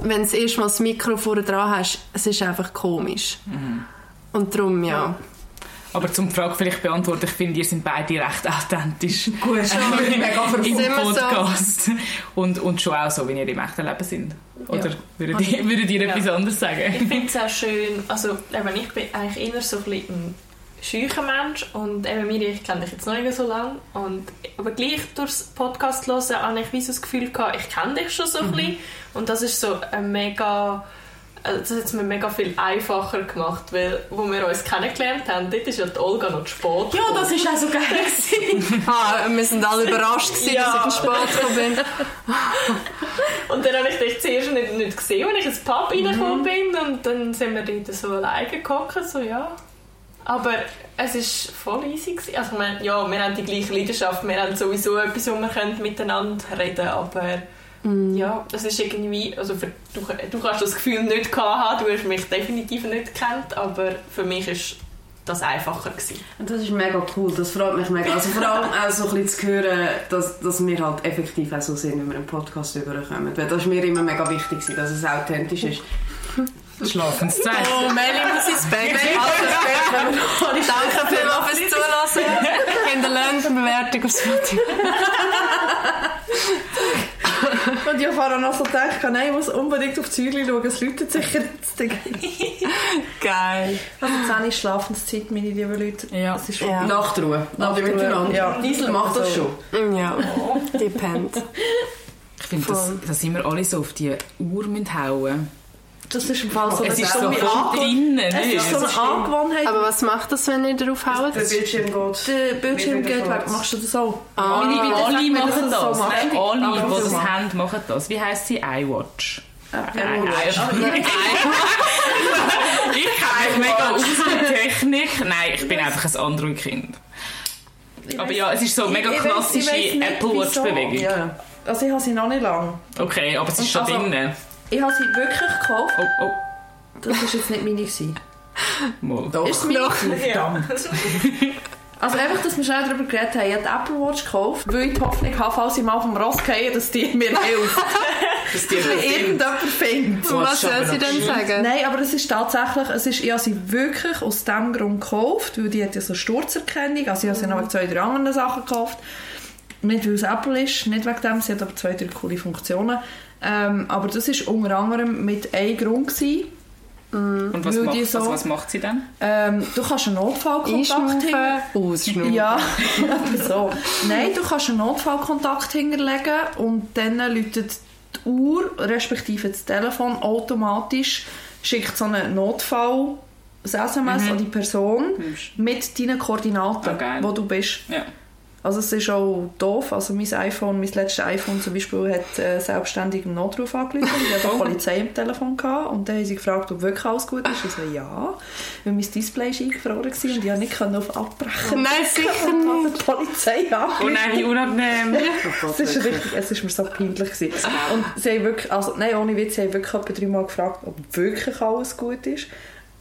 wenn du erst mal das Mikro vorne dran hast, es ist einfach komisch. Und darum, ja. Aber zum die Frage vielleicht beantworten, ich finde, ihr sind beide recht authentisch. Gut, schon mega im wir so? Podcast. Und, und schon auch so, wie ihr im echten Leben sind. Oder würdet, ihr, würdet ihr etwas anderes Ich sagen? finde es auch schön, also eben, ich bin eigentlich eher so ein bisschen ein scheucher Mensch und eben Miri, ich kenne dich jetzt noch nicht so lange und, aber gleich durchs Podcast hören habe ich wie so das Gefühl gehabt, ich kenne dich schon so ein bisschen und das ist so ein mega also das hat es mir mega viel einfacher gemacht, weil wo wir uns kennengelernt haben, dort ist ja die Olga noch zu spät Ja, das ist auch so geil. Ah, wir sind alle überrascht gewesen, Ja. dass ich spät gekommen bin. Und dann habe ich dich zuerst nicht, nicht gesehen, als ich ins Pub reingekommen bin. Und dann sind wir dort so alleine gehockt, so ja. Aber es war voll easy. Gewesen. Also, meine, ja, wir haben die gleiche Leidenschaft, wir haben sowieso etwas, wo wir können miteinander reden können, aber ja, es ist irgendwie, also für, du, du kannst das Gefühl nicht gehabt haben, du hast mich definitiv nicht gekannt, aber für mich ist das einfacher gewesen. Das ist mega cool, das freut mich mega. Also vor allem auch so ein bisschen zu hören, dass, dass wir halt effektiv auch so sind, wenn wir einen Podcast überkommen. Weil das ist mir immer mega wichtig, dass es authentisch ist. Schlafenszeit. Oh, Melli muss ins Bett. Danke vielmals fürs Zulassen. Kinder lernen Bewertung auf Spotify. Und ich habe noch so gedacht, nein, ich muss unbedingt auf die Zügel schauen, es läutet sicher jetzt. Geil. Also 10 ist Schlafenszeit, meine lieben Leute. Ja. Es ist Ja. Nachtruhe. Nachtruhe, miteinander. ja. Diesel macht das schon. Ja, depend. Ich finde, dass, Voll. dass immer alle so auf die Uhr müssen hauen Das ist im Fall so Es eine ist so Angewohnheit. drinnen. Es nicht? ist so eine Angewohnheit. Aber was macht das, wenn ihr darauf haut? Der Bildschirm geht. der Bildschirm geht weg. Machst du das auch? Ah. Sag alle machen das. so. Nein, alle, die so das haben, machen das. Wie heisst sie? iWatch. Apple Watch. Ich kenne mich mega aus mit Technik. Nein, ich bin einfach ein Android-Kind. Aber ja, es ist so eine mega Ich- ich ich klassische Apple Watch-Bewegung. Ja. Also ich habe sie noch nicht lange. Okay, aber es ist schon Also- drinnen. Ich habe sie wirklich gekauft. Oh, oh, Das war jetzt nicht meine. gewesen. mal. Doch. Ist meine? Verdammt. Also einfach, dass wir schnell darüber geredet haben. Ich habe die Apple Watch gekauft, weil ich die Hoffnung habe, falls ich mal vom Ross gehe, dass die mir hilft. Das dir Weil irgendjemand findet. Und was soll sie denn sagen? Nein, aber es ist tatsächlich, es ist, ich habe sie wirklich aus dem Grund gekauft, weil die hat ja so Sturzerkennung, also ich habe sie noch wegen zwei, drei anderen Sachen gekauft. Nicht, weil es Apple ist, nicht wegen dem, sie hat aber zwei, drei coole Funktionen. Ähm, aber das war unter anderem mit einem Grund. Gewesen. Und was macht, so- was macht sie dann? Ähm, du kannst einen Notfallkontakt hinter... Einschnaufen, ausschnaufen. Ja, so. Nein, du kannst einen Notfallkontakt hinterlegen und dann läutet die Uhr, respektive das Telefon, automatisch schickt so einen Notfall ein SMS an die Person mit deinen Koordinaten, Ah, geil. wo du bist. Ja. Also es ist auch doof. Also mein iPhone, mein letztes iPhone zum Beispiel, hat äh, selbstständig einen Notruf angerufen. Ich hatte die Polizei am Telefon gehabt, und dann haben sie gefragt, ob wirklich alles gut ist. Ich so, ja. Weil mein Display war eingefroren gewesen und ich konnte nicht auf Abbrechen. Nein, sicher Und dann hat die Polizei Oh angerufen. nein, wie unangenehm. Es ist richtig, es ist mir so peinlich gewesen. Und sie haben wirklich, also nein, ohne Witz, sie haben wirklich etwa dreimal gefragt, ob wirklich alles gut ist.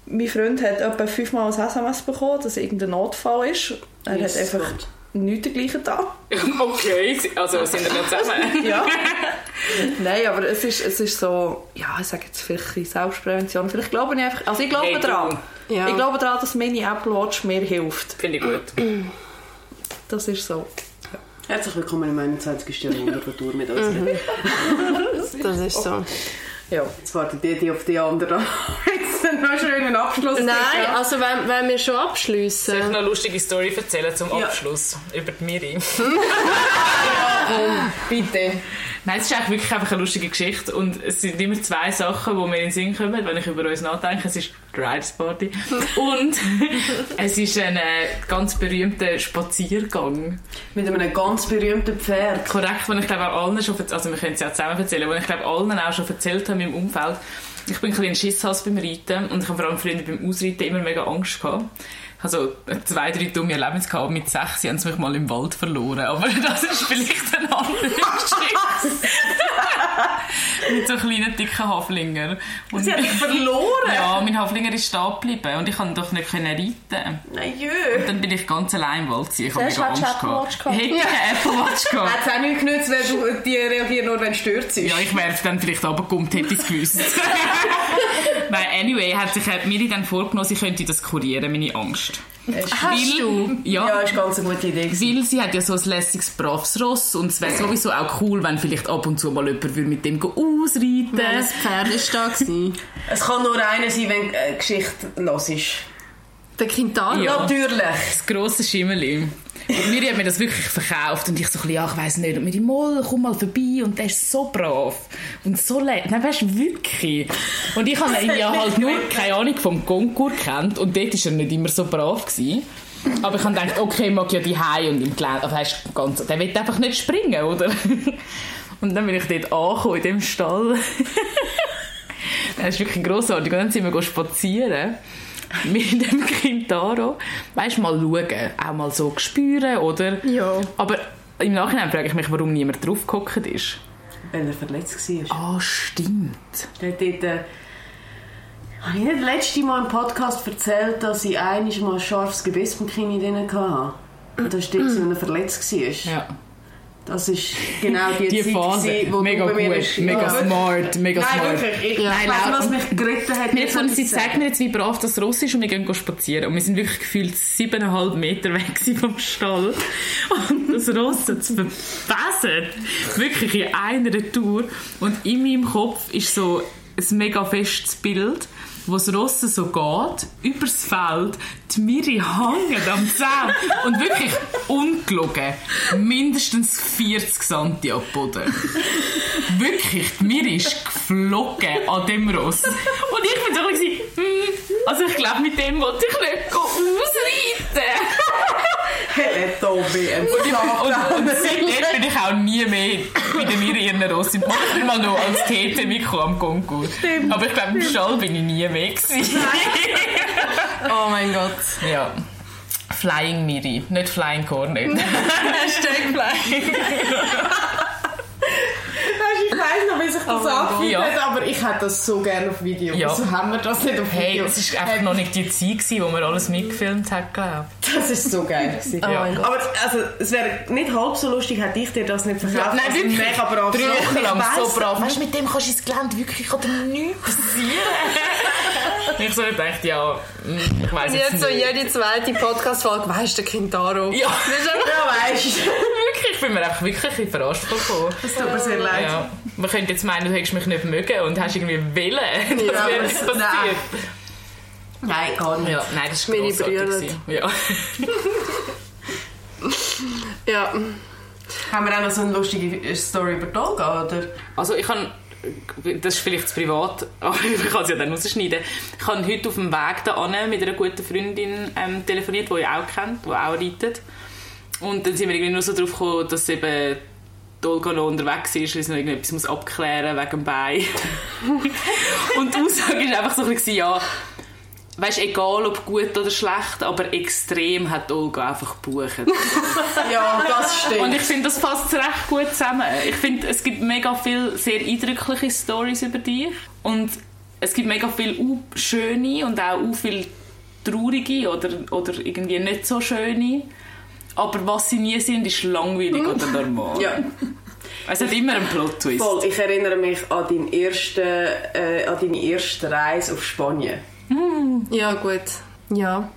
Mein Freund hat etwa fünfmal ein SMS bekommen, dass irgendein Notfall ist. Er Jesus hat einfach Gott. Nichts dergleichen da. Okay, also sind wir noch zusammen? Ja. Nein, aber es ist, es ist so, ja, ich sage jetzt vielleicht ein Selbstprävention. Vielleicht glaube ich einfach, also ich glaube Hey, daran. Ja. Ich glaube daran, dass meine Apple Watch mir hilft. Finde ich gut. Das ist so. Herzlich willkommen im 21. Jahrhundert mit uns. Das ist so. Ja. Jetzt wartet die, die auf die anderen. Jetzt noch einen schönen Abschluss. Nein, also wenn, wenn wir schon Soll ich noch eine lustige Story erzählen zum Ja. Abschluss über die Miri? Bitte. Nein, es ist eigentlich wirklich einfach eine lustige Geschichte und es sind immer zwei Sachen, die mir in den Sinn kommen, wenn ich über uns nachdenke. Es ist die Riders Party und es ist ein äh, ganz berühmter Spaziergang. Mit einem ganz berühmten Pferd. Korrekt, den ich glaube auch allen schon, verz- also wir können es ja zusammen erzählen, wo ich glaube allen auch schon erzählt habe meinem Umfeld. Ich bin ein bisschen ein Schisshass beim Reiten und ich habe vor allem früher beim Ausreiten immer mega Angst gehabt. Also zwei, drei dumme Erlebnisse gehabt. Mit sechs haben sie mich mal im Wald verloren. Aber das ist vielleicht eine andere Geschichte. Mit so kleinen, dicken Haflingern. Und Sie hat dich verloren? ja, mein Haflinger ist stehen geblieben und ich konnte doch nicht können reiten. Nein, jö. Und dann bin ich ganz allein im Wald gewesen. Ich habe mega du Angst Apple Watch gehabt. gehabt. Ich hätte eine Apple Watch gehabt. Hat es auch nicht genützt, weil du, die reagieren nur, wenn stört ist. Ja, ich wäre dann vielleicht runtergekommen, hätte ich es gewusst. Nein, anyway, hat sich hat Miri dann vorgenommen, sie könnte das kurieren, meine Angst. Hast du? Ja, Ja, ist ganz eine gute Idee. weil sie hat ja so ein lässiges, braves Ross und es wäre sowieso auch cool, wenn vielleicht ab und zu mal jemand würde mit dem ausreiten Welches Pferd war da? gewesen? Es kann nur einer sein, wenn äh, Geschichte los ist. Der Quintana? Ja. Natürlich. Das grosse Schimmerli. Und Miri hat mir das wirklich verkauft und ich so ein bisschen, ja, ich weiss nicht. Und Miri, mal, komm mal vorbei und der ist so brav und so leid. Nein, weißt du, wirklich. Und ich habe ihn ja halt nur, keine Ahnung, vom Konkurs kennt und dort war er nicht immer so brav. Gewesen. Aber ich habe gedacht, okay, ich mag ja die Hai und im Gelände, also weißt, ganz, der will einfach nicht springen, oder? Und dann bin ich dort angekommen, in dem Stall. Das ist wirklich grossartig. Und dann sind wir spazieren mit dem Quintaro. Weißt du, mal schauen, auch mal so spüren, oder? Ja. Aber im Nachhinein frage ich mich, warum niemand draufgehockt ist. Wenn er verletzt war. Ah, stimmt. Der hat dort, äh, habe ich nicht das letzte Mal im Podcast erzählt, dass ich einmal mal ein scharfes Gebiss beim Kinn drin hatte? Und das war dort, wenn er verletzt war. Ja. Das ist genau die, Die Zeit, Phase, gewesen, wo mega du bei mir gut, mega Ja, smart, mega Nein, smart. wirklich. Ich Ja. weiss nicht, was mich geritten hat. Wir jetzt von sie sagen mir jetzt, wie brav das Ross ist und wir gehen spazieren. Und wir sind wirklich gefühlt siebeneinhalb Meter weg vom Stall. Und das Ross hat es verbessert. Wirklich in einer Tour. Und in meinem Kopf ist so ein mega festes Bild, wo das Ross so geht, übers Feld, die Miri hängen am Zaun und wirklich ungelogen mindestens 40 Cent am Boden. Wirklich, die Miri ist geflogen an dem Ross. Und ich bin so ein bisschen, hm, also ich glaube, mit dem wollte ich nicht ausreiten. Hey, Tobi, ein Und, und seitdem bin ich auch nie mehr bei der Miri ihren Ross. Ich bin mal noch als mitgekommen am Konkurs. Aber ich glaube, im Stall bin ich nie mehr gewesen. Oh mein Gott. Ja. Flying Miri, nicht Flying Cornet. Hashtag Flying. Ich weiss noch, wie sich das Oh angefühlt hat, aber ich hätte das so gerne auf Video. Ja. Wieso haben wir das nicht auf Hey, Video? es war einfach noch nicht die Zeit, gewesen, wo man alles mitgefilmt hat, glaube Das ist so geil. gewesen. Oh Gott. Aber also, es wäre nicht halb so lustig, hätte ich dir das nicht verkauft. Nein, wirklich. Mega brav. Drei Wochen Ich lang weiss so brav. Weißt du, mit dem kannst du ins Gelände wirklich dir nichts passieren. ich so gedacht, ja, hm, ich weiß Und jetzt jetzt so nicht. jede zweite Podcast-Folge, weißt du, Kintaro. Ja, Das ist einfach- Ja, weißt du. Wirklich, ich bin mir einfach wirklich ein bisschen verarscht vorgekommen. Es tut mir sehr leid. Ja. Man könnte jetzt meinen, du hättest mich nicht mögen und hast irgendwie Willen. Das Ja, nicht es- passiert. Nein, gar nicht. Ja, nein, das ist Meine grossartig. Ja. Ja. Haben wir auch noch so eine lustige Story über Tolga, oder? Also ich kann das ist vielleicht zu privat, aber ich kann es ja dann rausschneiden. Ich habe heute auf dem Weg da mit einer guten Freundin ähm, telefoniert, die ihr auch kennt, die auch reitet. Und dann sind wir irgendwie nur so drauf gekommen, dass eben Olga noch unterwegs ist, weil sie noch irgendetwas muss abklären wegen dem Bein. Und die Aussage war einfach so ein bisschen, ja, weißt, egal ob gut oder schlecht, aber extrem hat Olga einfach gebucht. Ja, das stimmt. Und ich finde, das passt recht gut zusammen. Ich finde, es gibt mega viele sehr eindrückliche Stories über dich. Und es gibt mega viele schöne und auch viele traurige oder, oder irgendwie nicht so schöne. Aber was sie nie sind, ist langweilig oder normal. ja, Es hat immer einen Plot-Twist. voll. Ich erinnere mich an, deinen ersten, äh, an deine erste Reise auf Spanien. Ja, gut. Ja.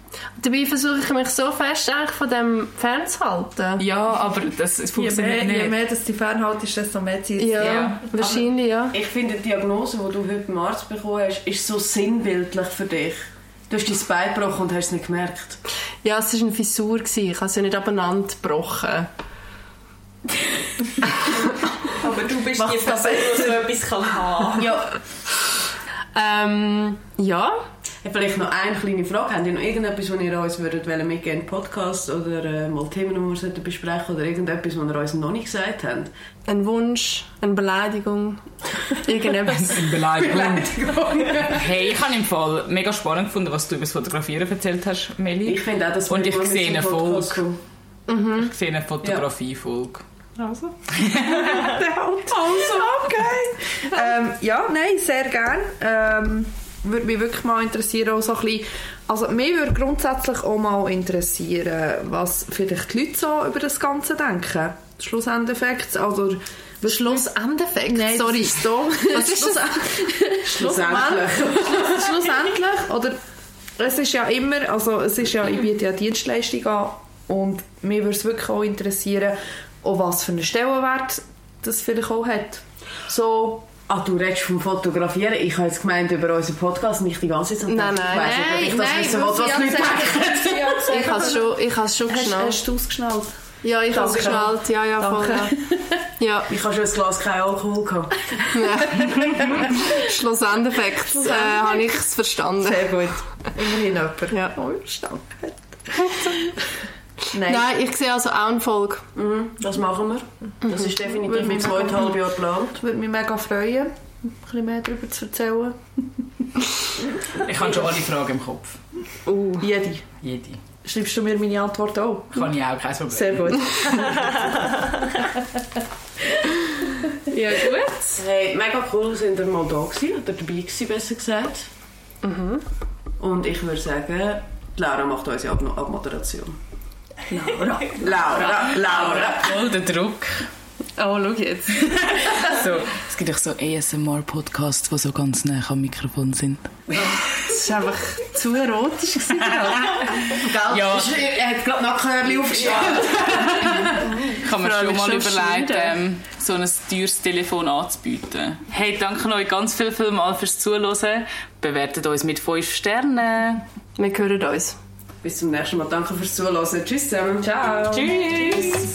Dabei versuche ich mich so fest eigentlich von dem fernzuhalten. Ja, aber das es Je funktioniert mehr, je nicht. mehr dass du die fernhaltest, desto mehr Zeit. Ja, Ja. wahrscheinlich, ja. Ich finde, die Diagnose, die du heute beim Arzt bekommen hast, ist so sinnbildlich für dich. Du hast dein Bein gebrochen und hast es nicht gemerkt. Ja, es war eine Fissur. gewesen. Ich habe es ja nicht abeinander gebrochen. Aber du bist Macht's die Person, die so etwas kann haben Ja. Ähm, ja. Vielleicht noch eine kleine Frage. Habt ihr noch irgendetwas, was ihr uns würdet wollen mitgeben im Podcast oder äh, mal Themen, die wir sollten besprechen oder irgendetwas, was ihr uns noch nicht gesagt habt? Ein Wunsch, eine Beleidigung, irgendetwas. Eine Beleidigung. Hey, ich habe im Fall mega spannend gefunden, was du über das Fotografieren erzählt hast, Meli. Ich finde auch, dass Und wir ich mal sehe eine Folge. kommen. Ich sehe eine Fotografie-Folge. Also. Also, okay. ähm, ja, nein, sehr gern. Ähm, würde mich wirklich mal interessieren, auch so ein bisschen, also mich würde grundsätzlich auch mal interessieren, was vielleicht die Leute so über das Ganze denken. Schlussendeffekt, also... Schlussendeffekt, Nein, sorry. so. Was ist das? Schlussendlich. Schluss, schlussendlich, oder es ist ja immer, also es ist ja, ich biete ja Dienstleistung an und mich würde es wirklich auch interessieren, auch was für einen Stellenwert das vielleicht auch hat. So, Ah, du redest vom Fotografieren. Ich habe jetzt gemeint über unseren Podcast nicht die ganze Zeit. Nein, dachte, nein, ich weiss nicht, ob ich das wissen will, was die Leute denken. Ich habe es schon, ich habe es schon Hast, geschnallt. hast du ausgeschnallt? Ja, ich habe es Danke. geschnallt. Ja, ja, voll. Danke. Ja. ja. Ich habe schon ein Glas kein Alkohol gehabt. Schlussendeffekt äh, habe ich es verstanden. Sehr gut. Immerhin jemand. Ja. Oh, stark. Nein. Nein, ich sehe also auch eine Folge. Mhm, das machen wir. Das ist definitiv in zweieinhalb Jahren geplant. Würde mich mega freuen, ein bisschen mehr darüber zu erzählen. Ich habe schon alle Fragen im Kopf. Jede. Jede. Schreibst du mir meine Antwort auch? Kann ich auch, kein Problem. Sehr gut. Ja, gut. Hey, mega cool, sind ihr mal da gewesen, oder dabei gewesen, besser gesagt. Und ich würde sagen, die Laura macht unsere Ab Abmoderation. Laura, Laura, Laura. Voll der Druck. Oh, schau jetzt. So, es gibt auch so ASMR-Podcasts, die so ganz nah am Mikrofon sind. Das war einfach zu erotisch. Gewesen, Gell? Ja. Ist- Er hat gerade Nackenhörli aufgestellt. Kann man schon mal schon überlegen, ähm, so ein teures Telefon anzubieten. Hey, danke euch ganz viel, viel mal fürs Zuhören. Bewertet uns mit 5 Sternen. Wir hören uns. Bis zum nächsten Mal. Danke fürs Zuhören. Tschüss zusammen. Ciao. Tschüss!